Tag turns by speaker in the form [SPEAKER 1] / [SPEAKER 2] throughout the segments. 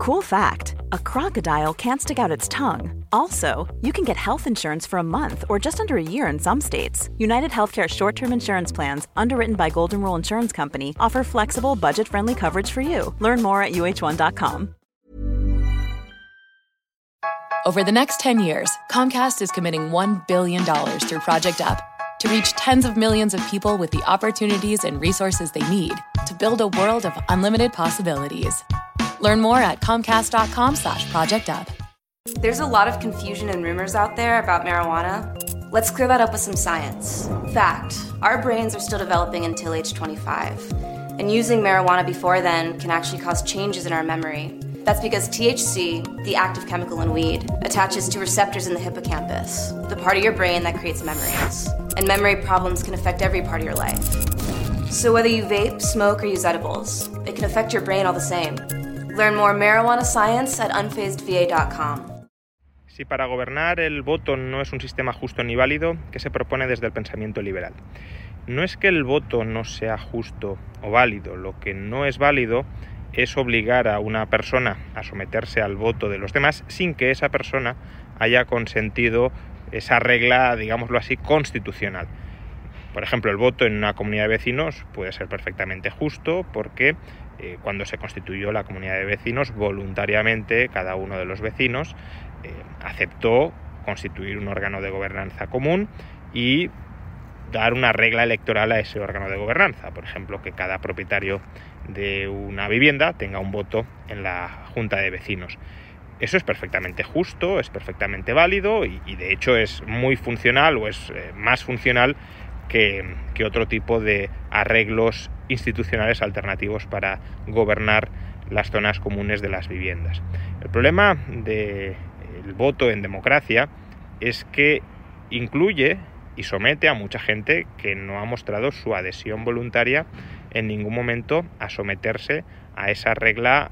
[SPEAKER 1] Cool fact a crocodile can't stick out its tongue. Also, you can get health insurance for a month or just under a year in some states. United Healthcare short term insurance plans, underwritten by Golden Rule Insurance Company, offer flexible, budget friendly coverage for you. Learn more at uh1.com.
[SPEAKER 2] Over the next 10 years, Comcast is committing $1 billion through Project Up to reach tens of millions of people with the opportunities and resources they need to build a world of unlimited possibilities. Learn more at comcast.com slash project up.
[SPEAKER 3] There's a lot of confusion and rumors out there about marijuana. Let's clear that up with some science. Fact, our brains are still developing until age 25. And using marijuana before then can actually cause changes in our memory. That's because THC, the active chemical in weed, attaches to receptors in the hippocampus, the part of your brain that creates memories. And memory problems can affect every part of your life. So whether you vape, smoke, or use edibles, it can affect your brain all the same. Learn more marijuana science at unfazedva.com.
[SPEAKER 4] Si para gobernar el voto no es un sistema justo ni válido, ¿qué se propone desde el pensamiento liberal? No es que el voto no sea justo o válido, lo que no es válido es obligar a una persona a someterse al voto de los demás sin que esa persona haya consentido esa regla, digámoslo así, constitucional. Por ejemplo, el voto en una comunidad de vecinos puede ser perfectamente justo porque eh, cuando se constituyó la comunidad de vecinos, voluntariamente cada uno de los vecinos eh, aceptó constituir un órgano de gobernanza común y dar una regla electoral a ese órgano de gobernanza. Por ejemplo, que cada propietario de una vivienda tenga un voto en la junta de vecinos. Eso es perfectamente justo, es perfectamente válido y, de hecho es muy funcional o es eh, más funcional que, otro tipo de arreglos institucionales alternativos para gobernar las zonas comunes de las viviendas. El problema del voto en democracia es que incluye y somete a mucha gente que no ha mostrado su adhesión voluntaria en ningún momento a someterse a esa regla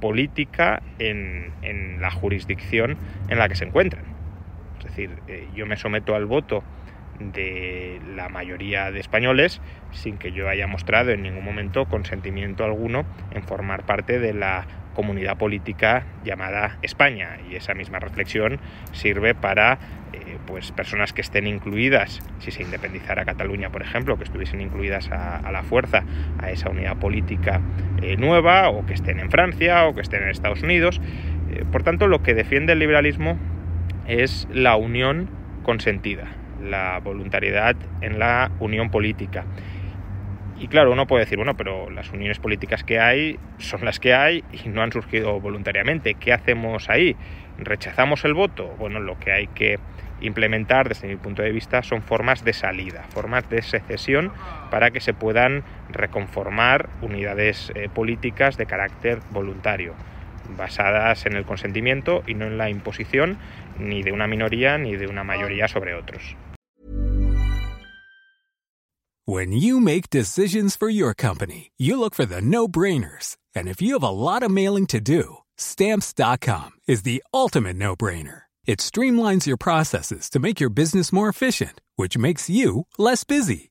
[SPEAKER 4] política en, en la jurisdicción en la que se encuentran. Es decir, eh, yo me someto al voto de la mayoría de españoles sin que yo haya mostrado en ningún momento consentimiento alguno en formar parte de la comunidad política llamada España. Y esa misma reflexión sirve para eh, pues personas que estén incluidas si se independizara Cataluña por ejemplo que estuviesen incluidas a, la fuerza a esa unidad política eh, nueva o que estén en Francia o que estén en Estados Unidos. Eh, por tanto lo que defiende el liberalismo es la unión consentida la voluntariedad en la unión política y claro, uno puede decir, bueno, pero las uniones políticas que hay son las que hay y no han surgido voluntariamente. ¿Qué hacemos ahí? ¿Rechazamos el voto? Bueno, lo que hay que implementar desde mi punto de vista son formas de salida, formas de secesión para que se puedan reconformar unidades eh, políticas de carácter voluntario, basadas en el consentimiento y no en la imposición ni de una minoría ni de una mayoría sobre otros.
[SPEAKER 5] When you make decisions for your company, you look for the no-brainers. And if you have a lot of mailing to do, stamps.com is the ultimate no-brainer. It streamlines your processes to make your business more efficient, which makes you less busy.